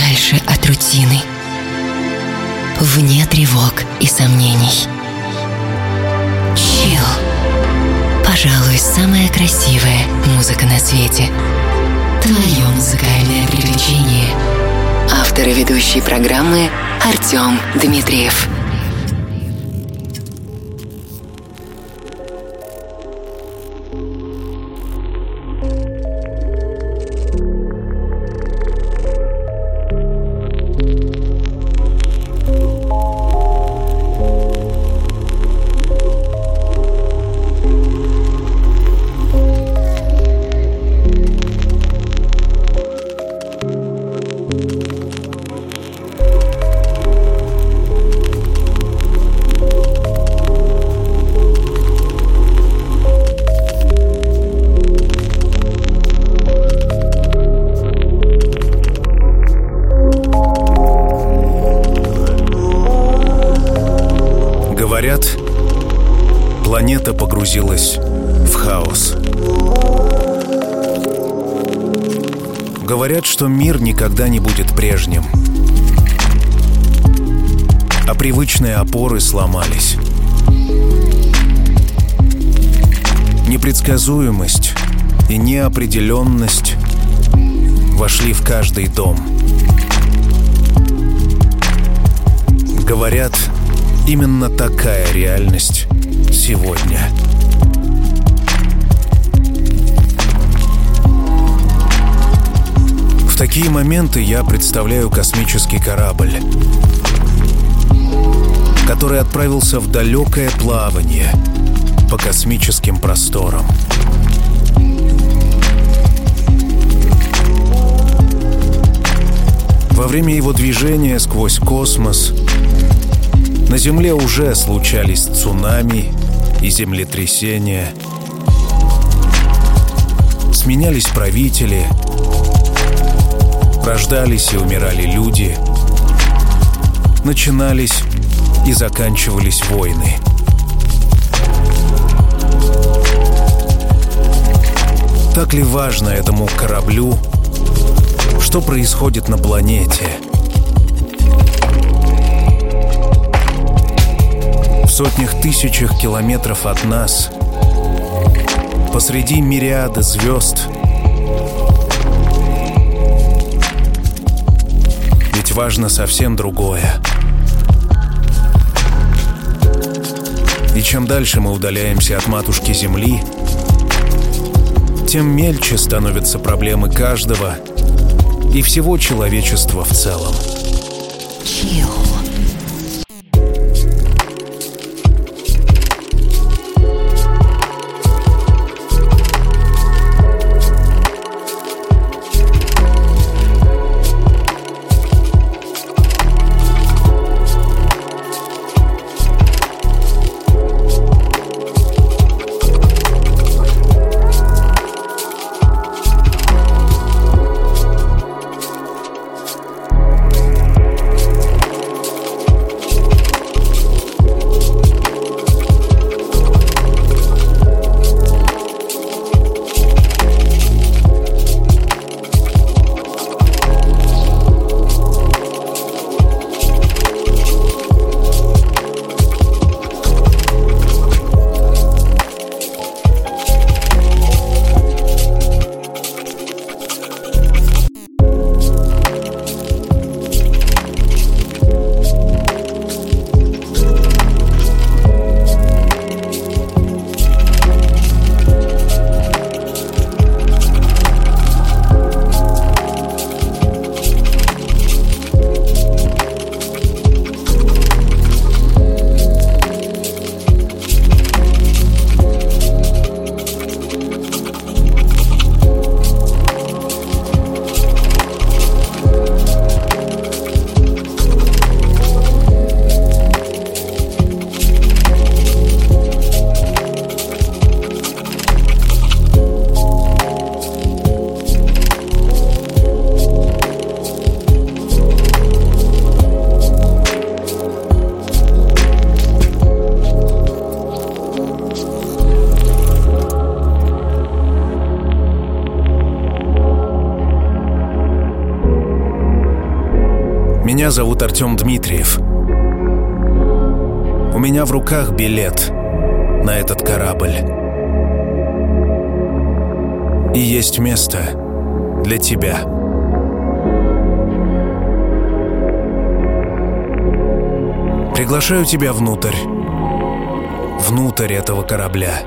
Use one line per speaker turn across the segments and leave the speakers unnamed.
подальше от рутины. Вне тревог и сомнений. Чил. Пожалуй, самая красивая музыка на свете. Твое музыкальное приключение. Автор и ведущий программы Артем Дмитриев.
Непредсказуемость и неопределенность вошли в каждый дом. Говорят, именно такая реальность сегодня. В такие моменты я представляю космический корабль, который отправился в далекое плавание по космическим просторам. Во время его движения сквозь космос на Земле уже случались цунами и землетрясения. Сменялись правители, рождались и умирали люди, начинались и заканчивались войны. Так ли важно этому кораблю, что происходит на планете – сотнях тысячах километров от нас, посреди мириада звезд. Ведь важно совсем другое. И чем дальше мы удаляемся от матушки Земли, тем мельче становятся проблемы каждого и всего человечества в целом. Chill. Зовут Артем Дмитриев. У меня в руках билет на этот корабль. И есть место для тебя. Приглашаю тебя внутрь. Внутрь этого корабля.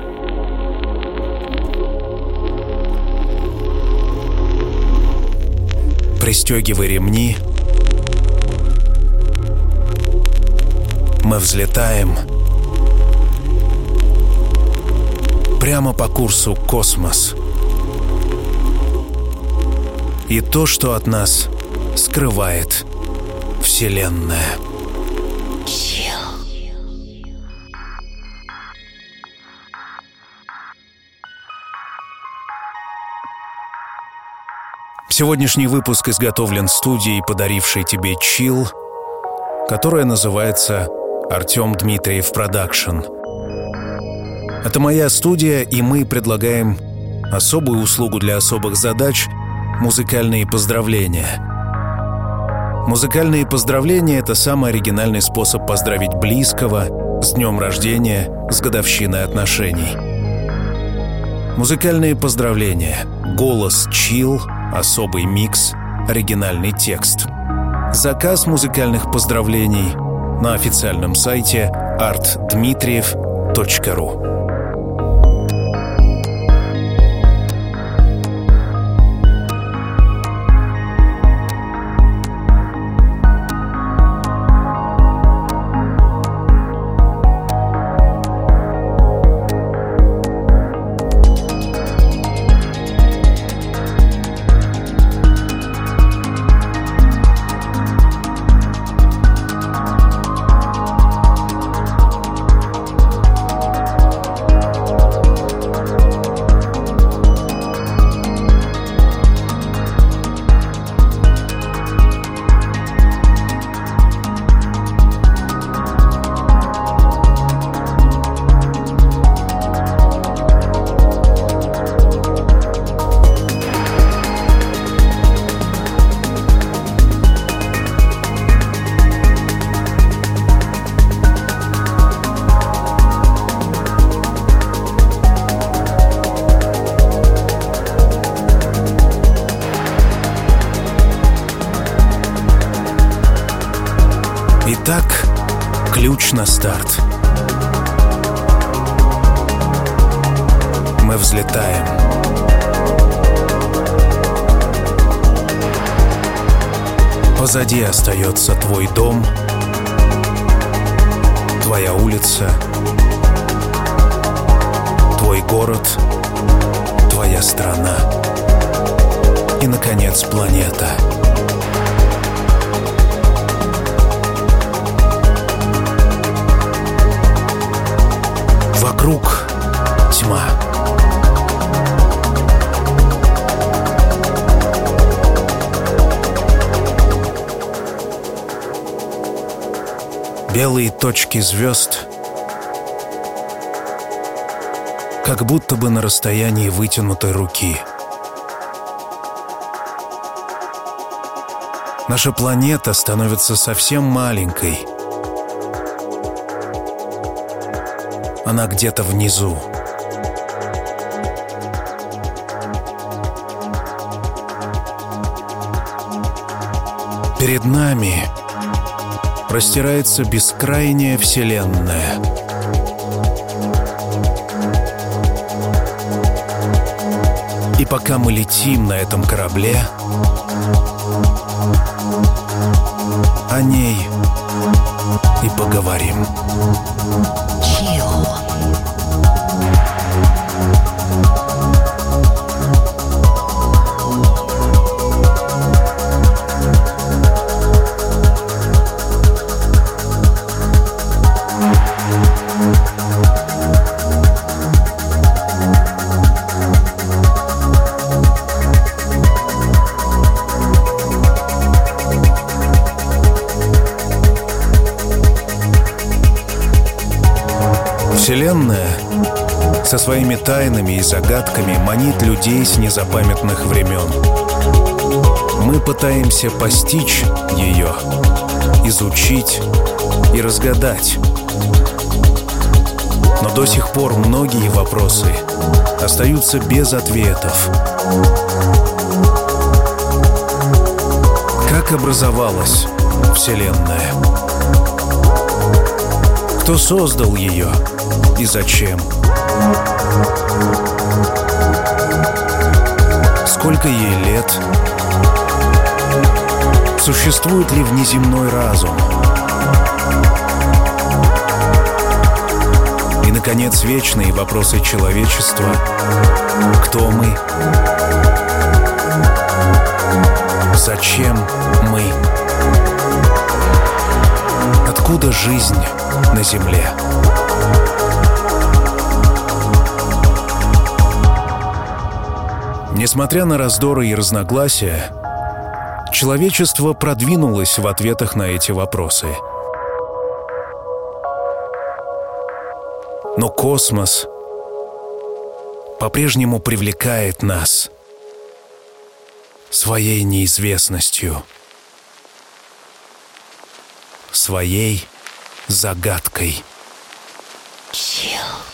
Пристегивай ремни. Мы взлетаем прямо по курсу «Космос». И то, что от нас скрывает Вселенная. Сегодняшний выпуск изготовлен студией, подарившей тебе chill, которая называется «Артем Дмитриев Production». Это моя студия, и мы предлагаем особую услугу для особых задач – музыкальные поздравления. Музыкальные поздравления – это самый оригинальный способ поздравить близкого с днем рождения, с годовщиной отношений. Музыкальные поздравления, голос чил – особый микс, оригинальный текст. Заказ музыкальных поздравлений на официальном сайте artdmitriev.ru старт. Мы взлетаем. Позади остается твой дом, твоя улица, твой город, твоя страна и, наконец, планета — Белые точки звезд как будто бы на расстоянии вытянутой руки. Наша планета становится совсем маленькой — Она где-то внизу. Перед нами простирается бескрайняя Вселенная. И пока мы летим на этом корабле, о ней и поговорим. Со своими тайнами и загадками манит людей с незапамятных времен. Мы пытаемся постичь ее, изучить и разгадать. Но до сих пор многие вопросы остаются без ответов. Как образовалась Вселенная? Кто создал ее и зачем? Сколько ей лет? Существует ли внеземной разум? И, наконец, вечные вопросы человечества. Кто мы? Зачем мы? Откуда жизнь на Земле? Несмотря на раздоры и разногласия, человечество продвинулось в ответах на эти вопросы. Но космос по-прежнему привлекает нас своей неизвестностью, своей загадкой. Chill.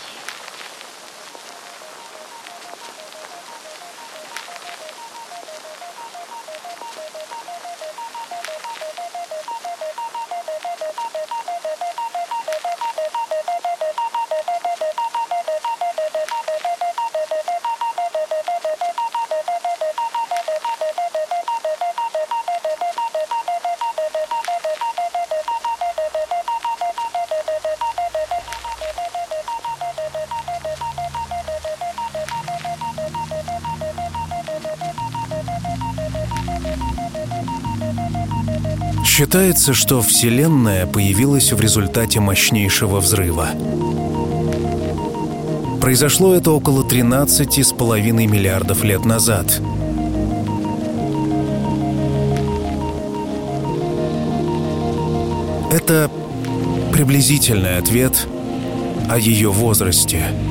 Считается, что Вселенная появилась в результате мощнейшего взрыва. Произошло это около 13,5 миллиардов лет назад. Это приблизительный ответ о ее возрасте –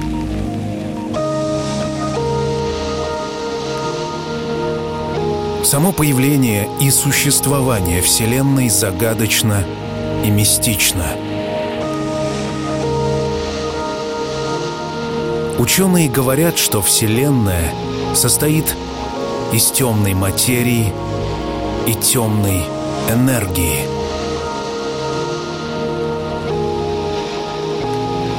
Само появление и существование Вселенной загадочно и мистично. Ученые говорят, что Вселенная состоит из темной материи и темной энергии.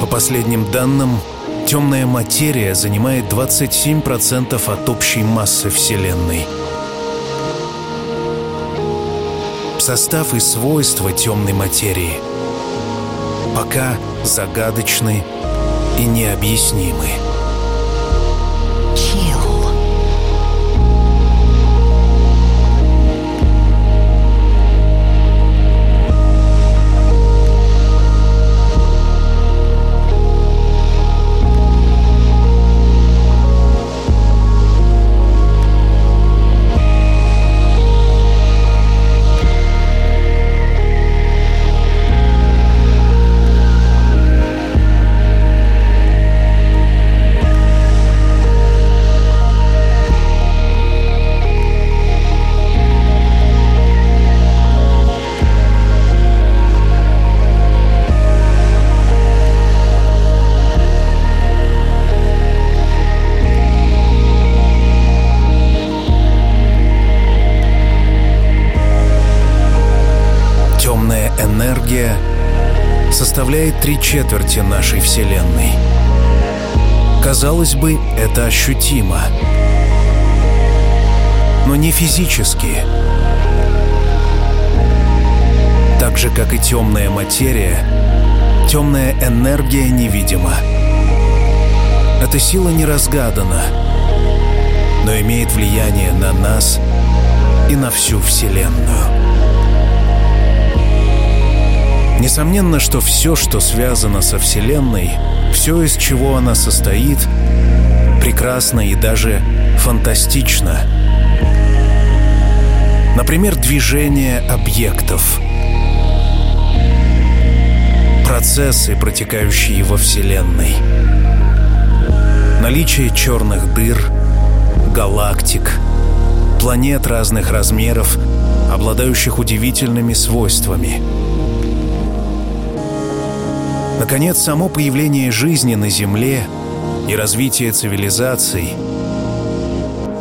По последним данным, темная материя занимает 27% от общей массы Вселенной – Состав и свойства темной материи пока загадочны и необъяснимы. Три четверти нашей Вселенной. Казалось бы, это ощутимо. Но не физически. Так же, как и темная материя, темная энергия невидима. Эта сила не разгадана, но имеет влияние на нас и на всю Вселенную. Несомненно, что все, что связано со Вселенной, все, из чего она состоит, прекрасно и даже фантастично. Например, движение объектов, процессы, протекающие во Вселенной, наличие черных дыр, галактик, планет разных размеров, обладающих удивительными свойствами. Наконец, само появление жизни на Земле и развитие цивилизаций.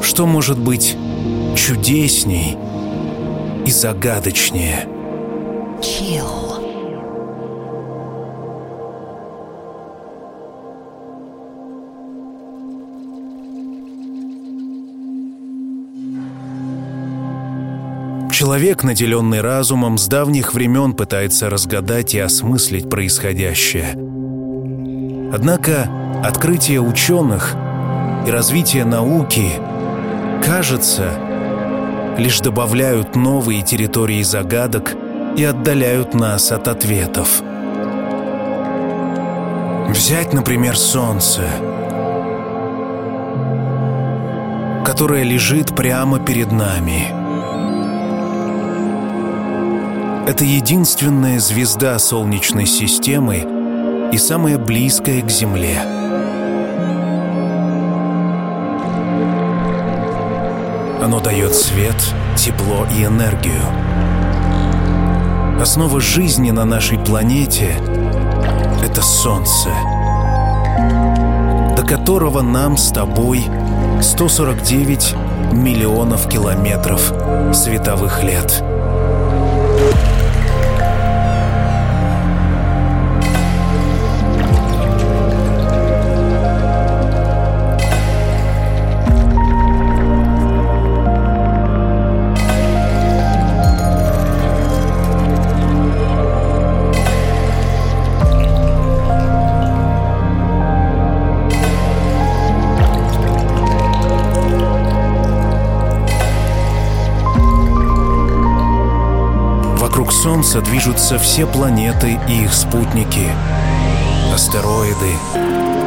Что может быть чудесней и загадочнее? Chill. Человек, наделенный разумом, с давних времен пытается разгадать и осмыслить происходящее. Однако открытие ученых и развитие науки, кажется, лишь добавляют новые территории загадок и отдаляют нас от ответов. Взять, например, Солнце, которое лежит прямо перед нами – Это единственная звезда Солнечной системы и самая близкая к Земле. Оно дает свет, тепло и энергию. Основа жизни на нашей планете — это Солнце, до которого нам с тобой 149 миллионов километров световых лет — Солнца движутся все планеты и их спутники. Астероиды,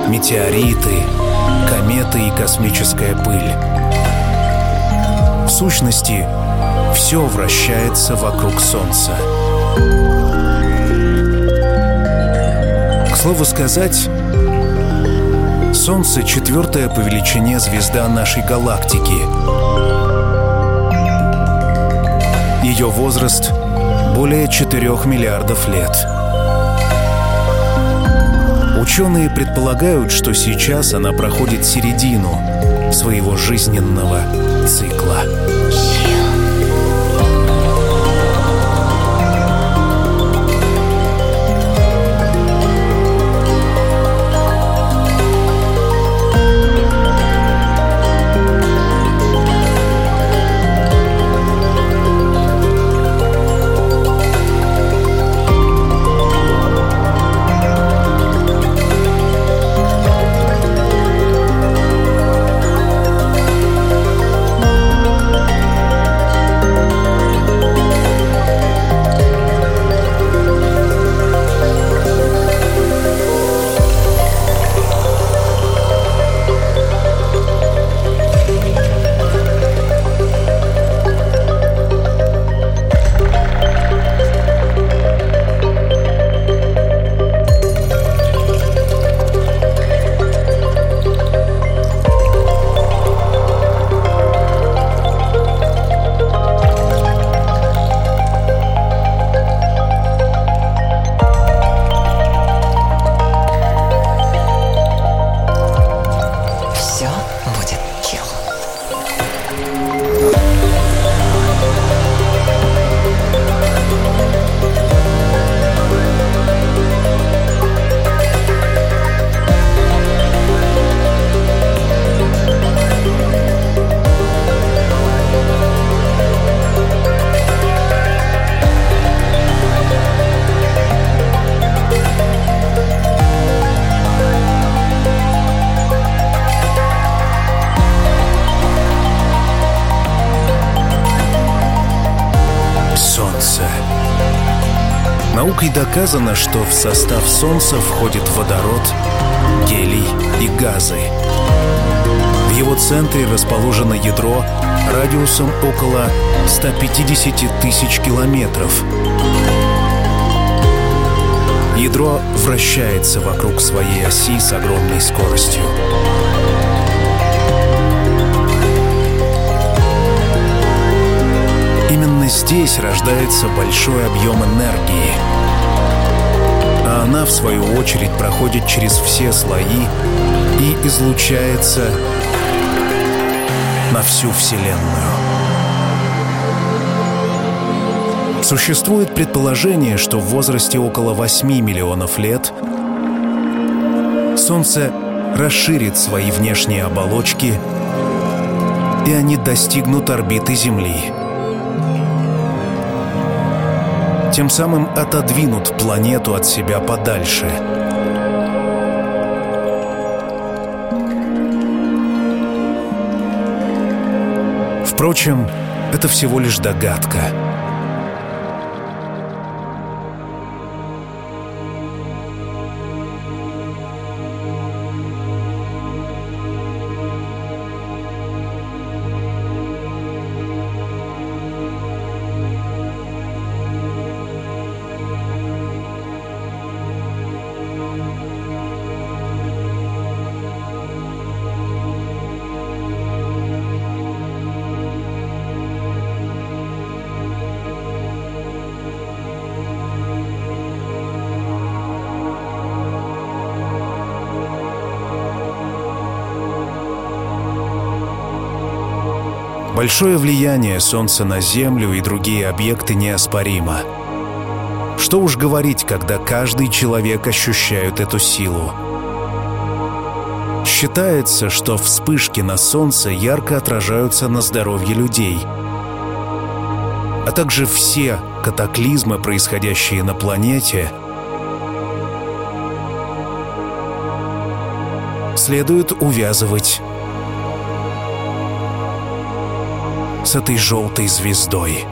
метеориты, кометы и космическая пыль. В сущности, все вращается вокруг Солнца. К слову сказать, Солнце — четвертая по величине звезда нашей галактики. Ее возраст — более 4 миллиардов лет. Ученые предполагают, что сейчас она проходит середину своего жизненного цикла. Доказано, что в состав Солнца входит водород, гелий и газы. В его центре расположено ядро радиусом около 150 тысяч километров. Ядро вращается вокруг своей оси с огромной скоростью. здесь рождается большой объем энергии. А она, в свою очередь, проходит через все слои и излучается на всю Вселенную. Существует предположение, что в возрасте около 8 миллионов лет Солнце расширит свои внешние оболочки, и они достигнут орбиты Земли. Тем самым отодвинут планету от себя подальше. Впрочем, это всего лишь догадка — Большое влияние Солнца на Землю и другие объекты неоспоримо. Что уж говорить, когда каждый человек ощущает эту силу. Считается, что вспышки на Солнце ярко отражаются на здоровье людей, а также все катаклизмы, происходящие на планете, следует увязывать с этой желтой звездой.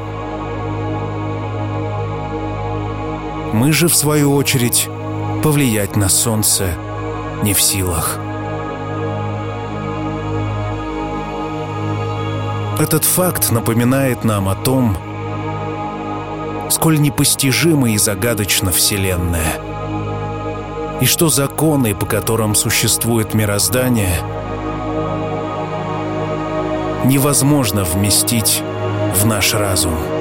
Мы же, в свою очередь, повлиять на Солнце не в силах. Этот факт напоминает нам о том, сколь непостижима и загадочна Вселенная, и что законы, по которым существует мироздание — невозможно вместить в наш разум.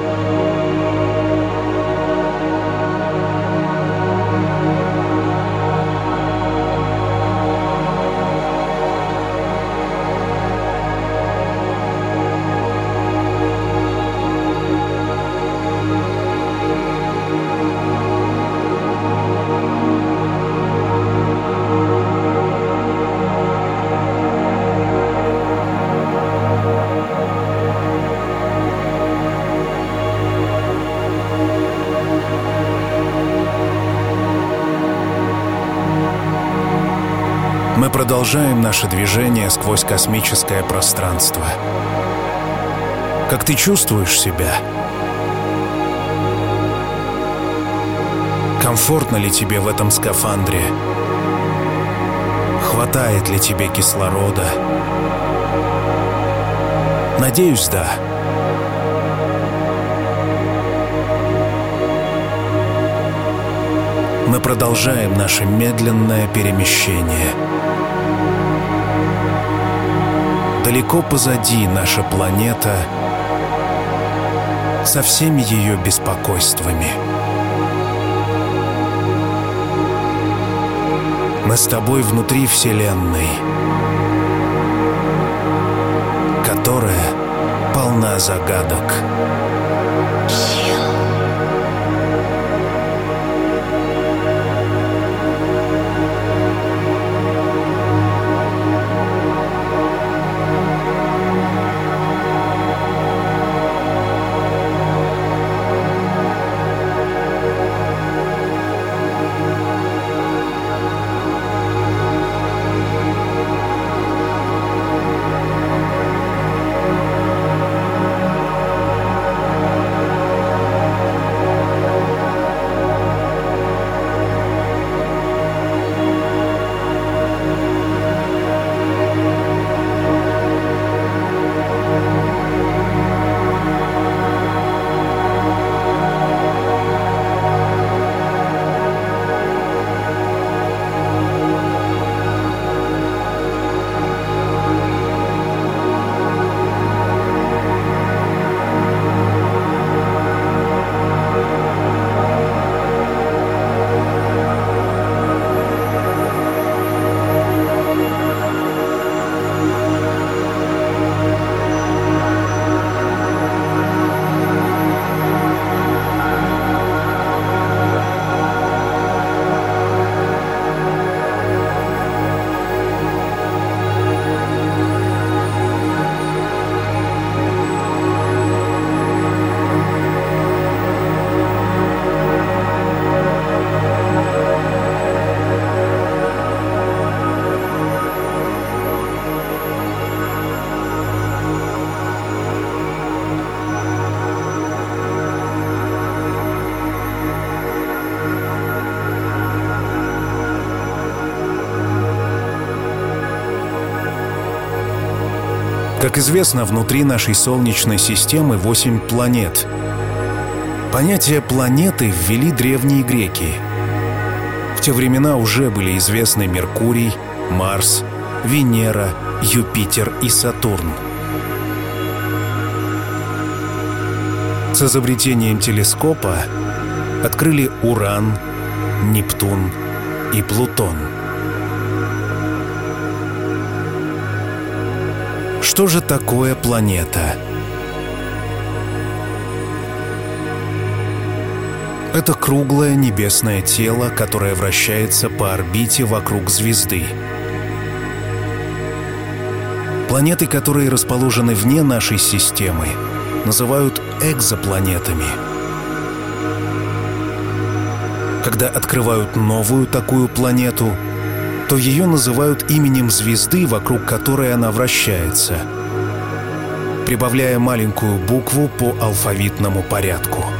Продолжаем наше движение сквозь космическое пространство. Как ты чувствуешь себя? Комфортно ли тебе в этом скафандре? Хватает ли тебе кислорода? Надеюсь, да. Мы продолжаем наше медленное перемещение — Далеко позади наша планета со всеми ее беспокойствами. Мы с тобой внутри Вселенной, которая полна загадок. Как известно, внутри нашей Солнечной системы восемь планет. Понятие «планеты» ввели древние греки. В те времена уже были известны Меркурий, Марс, Венера, Юпитер и Сатурн. С изобретением телескопа открыли Уран, Нептун и Плутон. Что же такое планета? Это круглое небесное тело, которое вращается по орбите вокруг звезды. Планеты, которые расположены вне нашей системы, называют экзопланетами. Когда открывают новую такую планету, то ее называют именем звезды, вокруг которой она вращается, прибавляя маленькую букву по алфавитному порядку –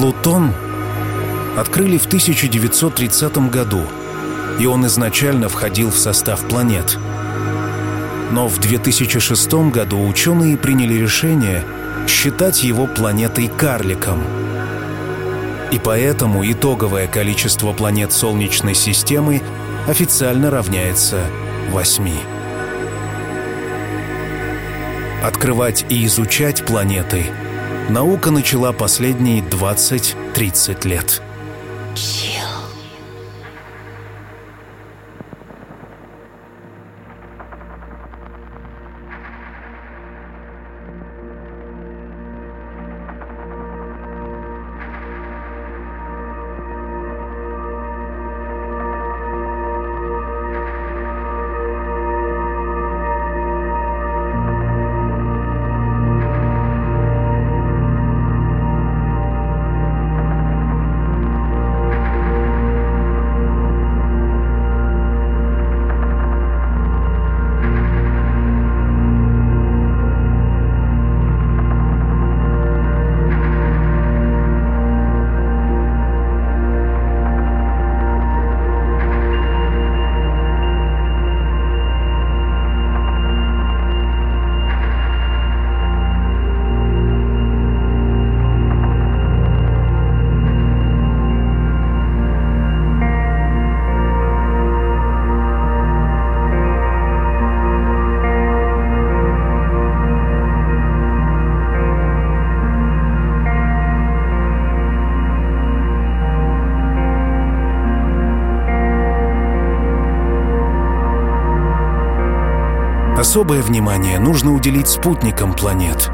Плутон открыли в 1930 году, и он изначально входил в состав планет. Но в 2006 году ученые приняли решение считать его планетой-карликом. И поэтому итоговое количество планет Солнечной системы официально равняется 8. Открывать и изучать планеты – наука начала последние 20-30 лет. Особое внимание нужно уделить спутникам планет.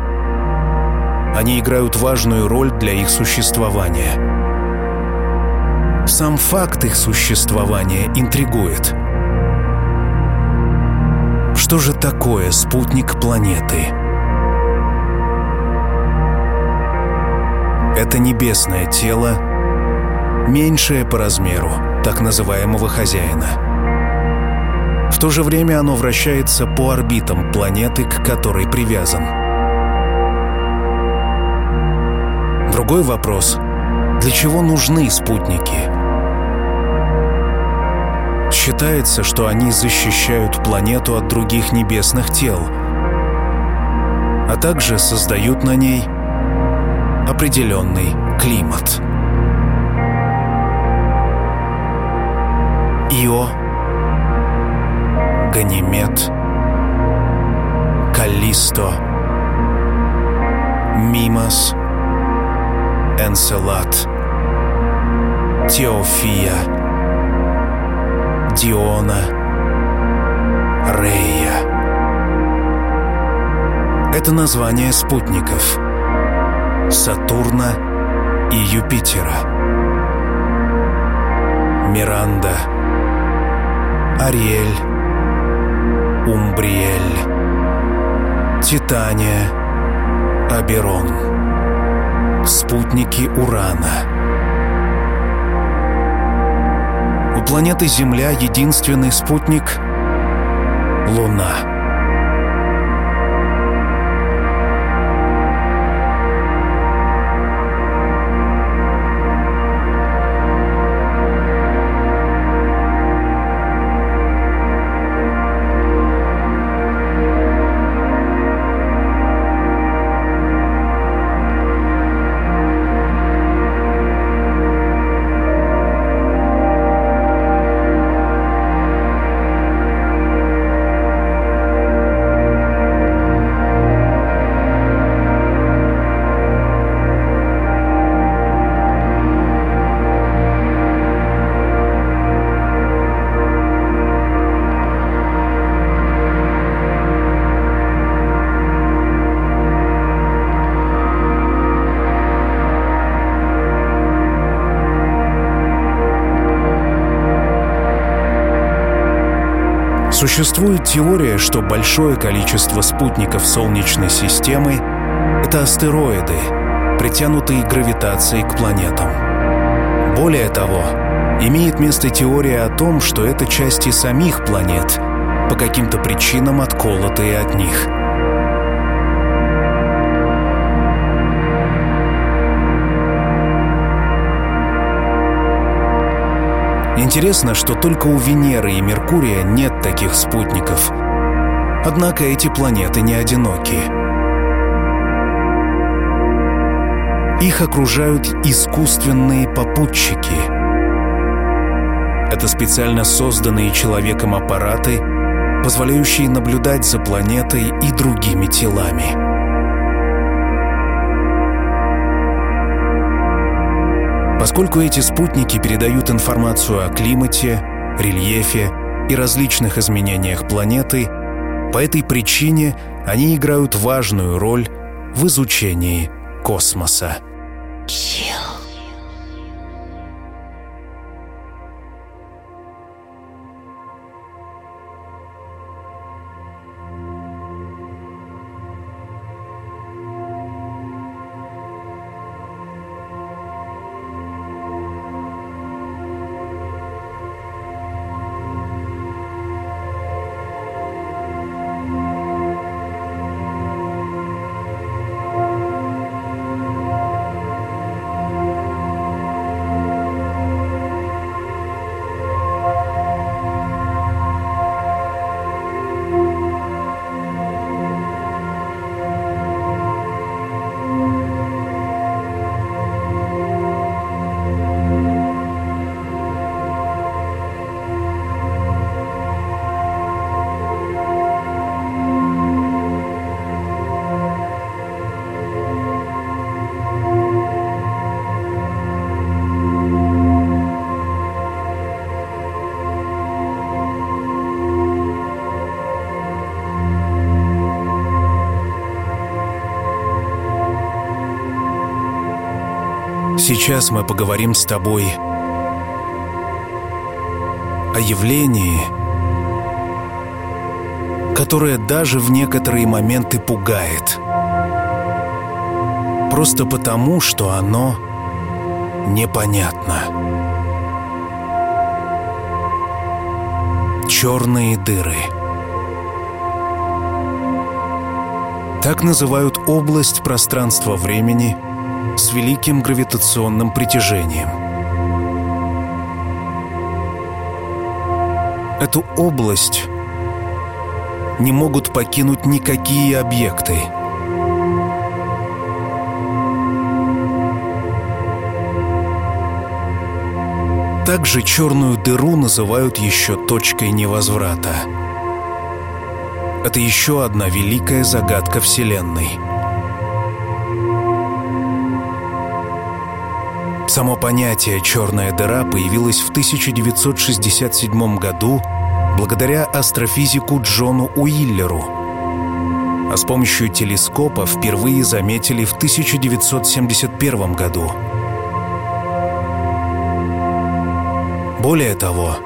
Они играют важную роль для их существования. Сам факт их существования интригует. Что же такое спутник планеты? Это небесное тело, меньшее по размеру так называемого хозяина – в то же время оно вращается по орбитам планеты, к которой привязан. Другой вопрос – для чего нужны спутники? Считается, что они защищают планету от других небесных тел, а также создают на ней определенный климат. Ио – Ганимед, Каллисто, Мимос, Энселат, Теофия, Диона, Рея. Это название спутников Сатурна и Юпитера. Миранда, Ариэль, Умбриэль, Титания, Аберон. Спутники Урана. У планеты Земля единственный спутник — Луна. Существует теория, что большое количество спутников Солнечной системы — это астероиды, притянутые гравитацией к планетам. Более того, имеет место теория о том, что это части самих планет, по каким-то причинам отколотые от них. Интересно, что только у Венеры и Меркурия нет таких спутников. Однако эти планеты не одиноки. Их окружают искусственные попутчики. Это специально созданные человеком аппараты, позволяющие наблюдать за планетой и другими телами. Поскольку эти спутники передают информацию о климате, рельефе и различных изменениях планеты, по этой причине они играют важную роль в изучении космоса. Chill. Сейчас мы поговорим с тобой о явлении, которое даже в некоторые моменты пугает. Просто потому, что оно непонятно. Черные дыры. Так называют область пространства-времени – с великим гравитационным притяжением. Эту область не могут покинуть никакие объекты. Также черную дыру называют еще точкой невозврата. Это еще одна великая загадка Вселенной — Само понятие «черная дыра» появилось в 1967 году благодаря астрофизику Джону Уиллеру, а с помощью телескопа впервые заметили в 1971 году. Более того,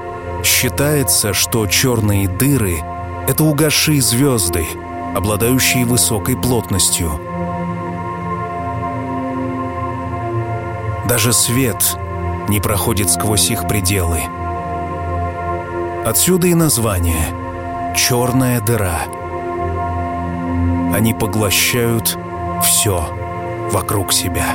считается, что черные дыры — это угасшие звезды, обладающие высокой плотностью — Даже свет не проходит сквозь их пределы. Отсюда и название «Черная дыра». Они поглощают все вокруг себя.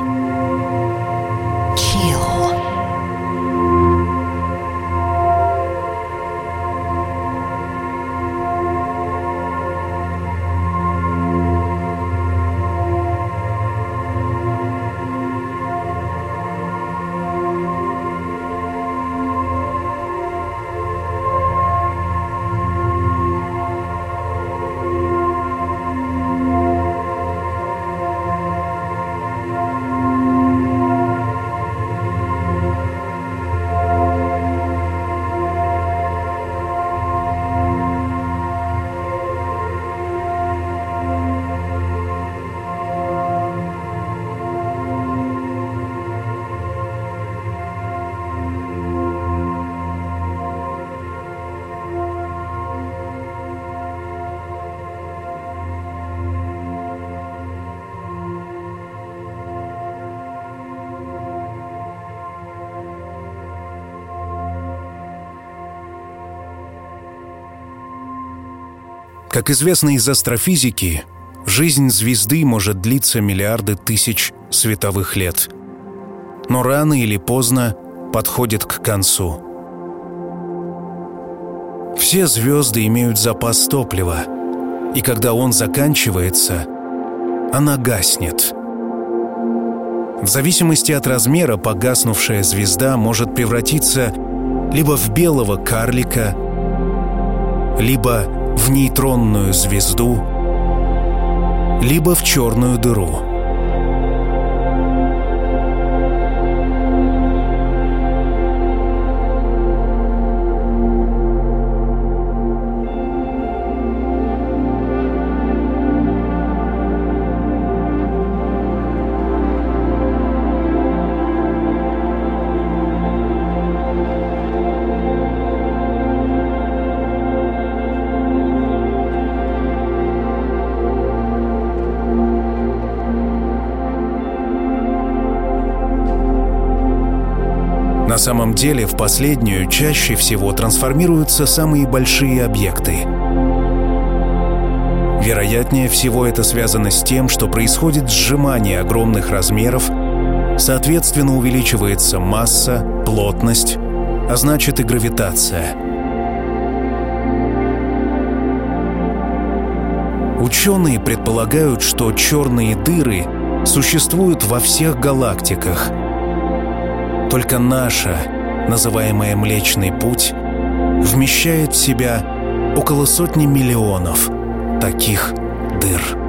Как известно из астрофизики, жизнь звезды может длиться миллиарды тысяч световых лет. Но рано или поздно подходит к концу. Все звезды имеют запас топлива, и когда он заканчивается, она гаснет. В зависимости от размера погаснувшая звезда может превратиться либо в белого карлика, либо в нейтронную звезду, либо в черную дыру – самом деле в последнюю чаще всего трансформируются самые большие объекты. Вероятнее всего это связано с тем, что происходит сжимание огромных размеров, соответственно увеличивается масса, плотность, а значит и гравитация. Ученые предполагают, что черные дыры существуют во всех галактиках – только наша, называемая Млечный Путь, вмещает в себя около сотни миллионов таких дыр.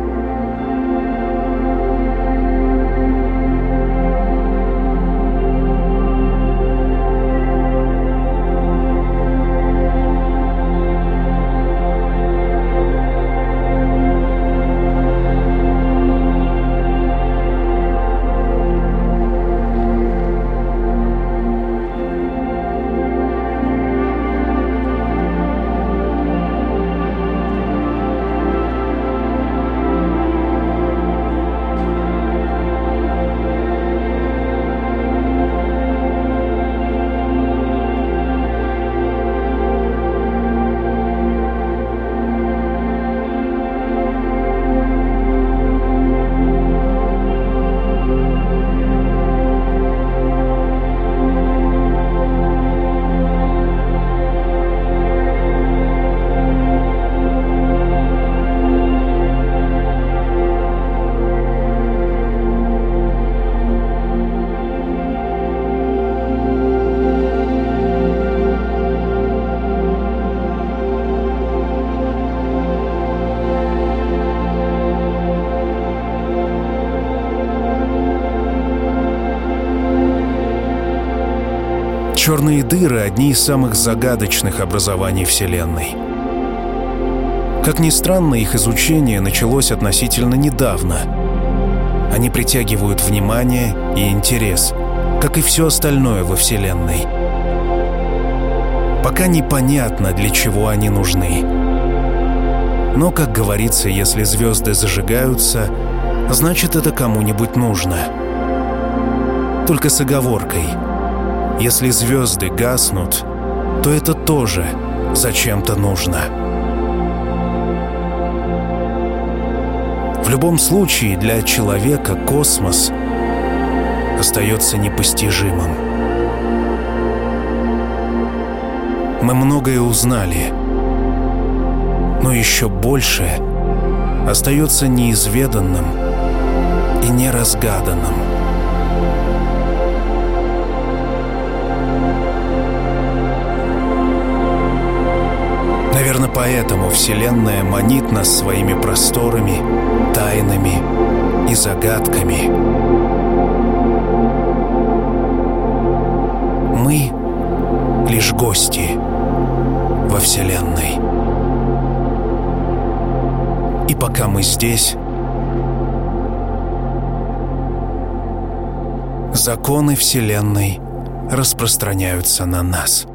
Черные дыры — одни из самых загадочных образований Вселенной. Как ни странно, их изучение началось относительно недавно. Они притягивают внимание и интерес, как и все остальное во Вселенной. Пока непонятно, для чего они нужны. Но, как говорится, если звезды зажигаются, значит это кому-нибудь нужно. Только с оговоркой — если звезды гаснут, то это тоже зачем-то нужно. В любом случае для человека космос остается непостижимым. Мы многое узнали, но еще больше остается неизведанным и неразгаданным. Поэтому Вселенная манит нас своими просторами, тайнами и загадками. Мы лишь гости во Вселенной. И пока мы здесь, законы Вселенной распространяются на нас.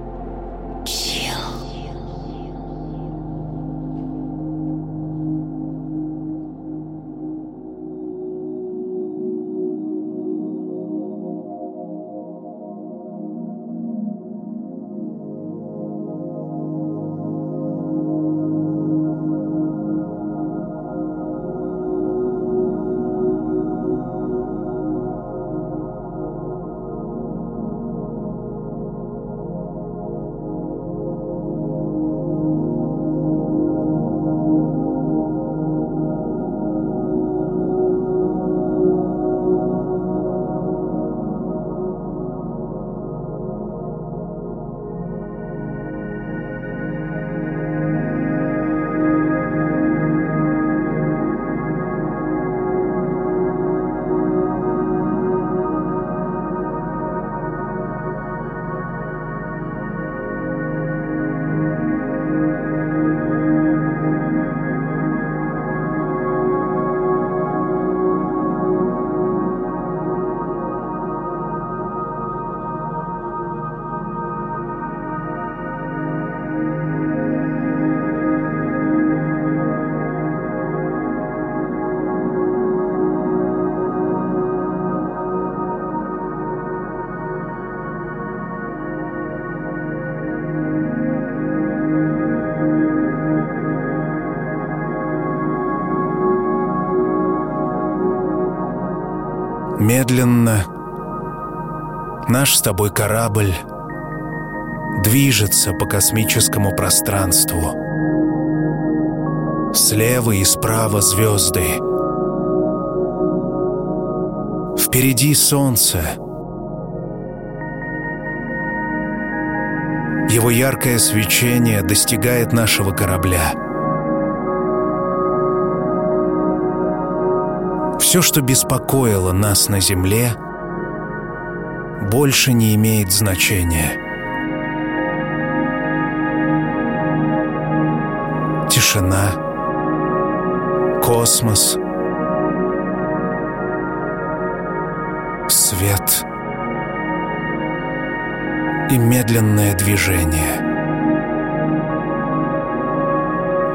Наш с тобой корабль движется по космическому пространству. Слева и справа звезды. Впереди солнце. Его яркое свечение достигает нашего корабля. Все, что беспокоило нас на Земле, больше не имеет значения. Тишина, космос, свет и медленное движение.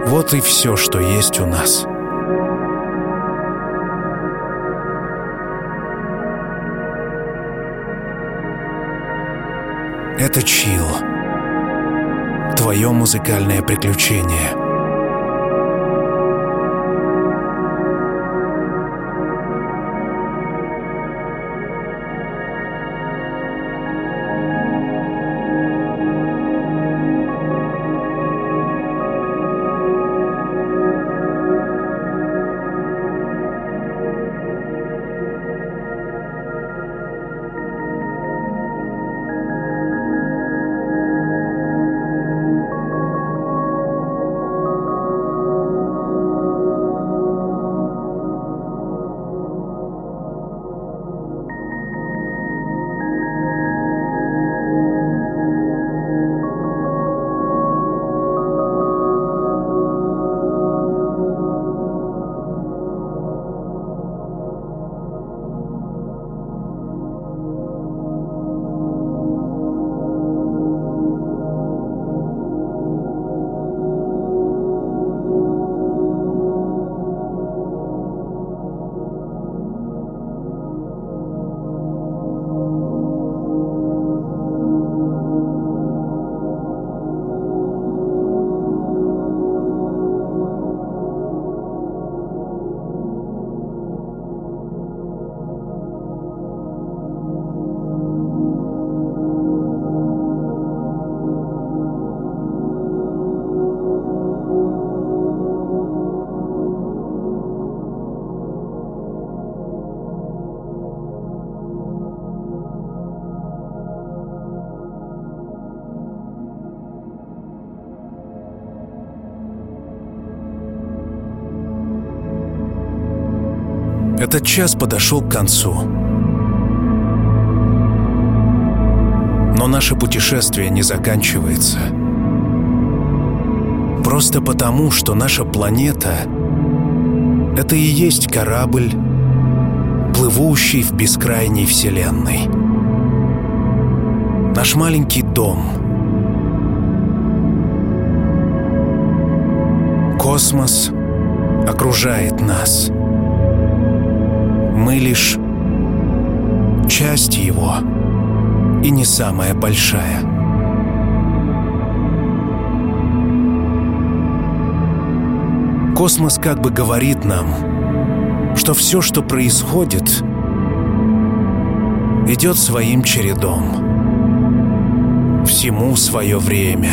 Вот и все, что есть у нас — Это Чил. Твое музыкальное приключение — Этот час подошел к концу. Но наше путешествие не заканчивается. Просто потому, что наша планета — это и есть корабль, плывущий в бескрайней Вселенной. Наш маленький дом. Космос окружает нас — мы лишь часть его, и не самая большая. Космос как бы говорит нам, что все, что происходит, идет своим чередом. Всему свое время.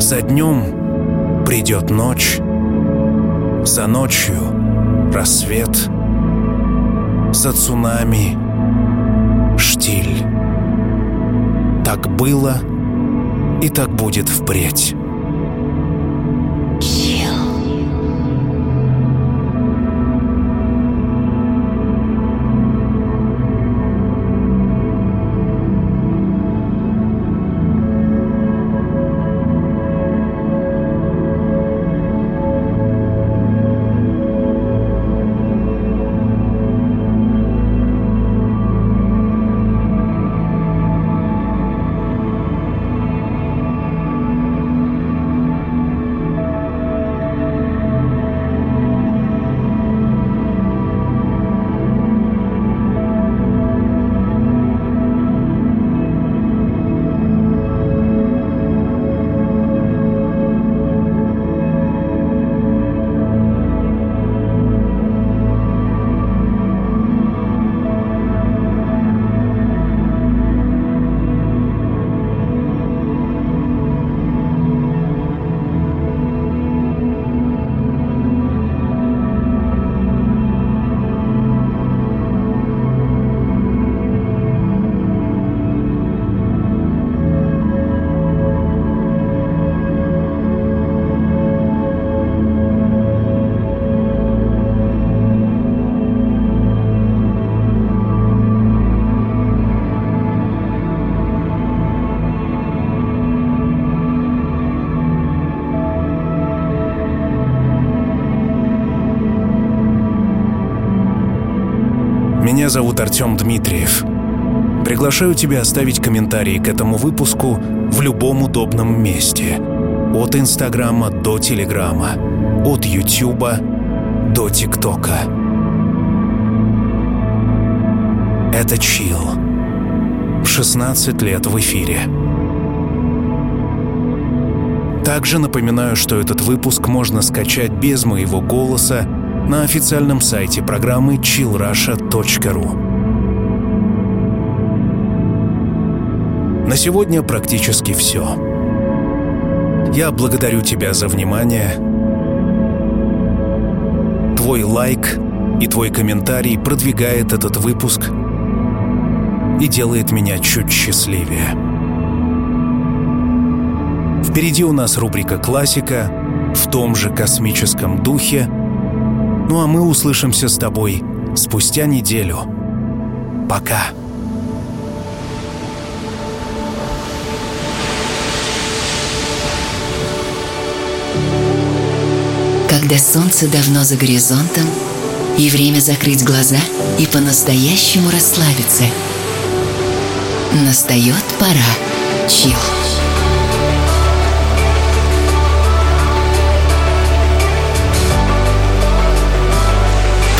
За днем придет ночь, за ночью рассвет, за цунами, штиль. Так было и так будет впредь. Меня зовут Артем Дмитриев. Приглашаю тебя оставить комментарии к этому выпуску в любом удобном месте. От Инстаграма до Телеграма, от Ютуба до ТикТока. Это Чил. В 16 лет в эфире. Также напоминаю, что этот выпуск можно скачать без моего голоса на официальном сайте программы chillrusha.ru. На сегодня практически все. Я благодарю тебя за внимание. Твой лайк и твой комментарий продвигает этот выпуск и делает меня чуть счастливее. Впереди у нас рубрика «Классика» в том же космическом духе. Ну а мы услышимся с тобой спустя неделю. Пока.
Когда солнце давно за горизонтом, и время закрыть глаза и по-настоящему расслабиться. Настает пора. Чил.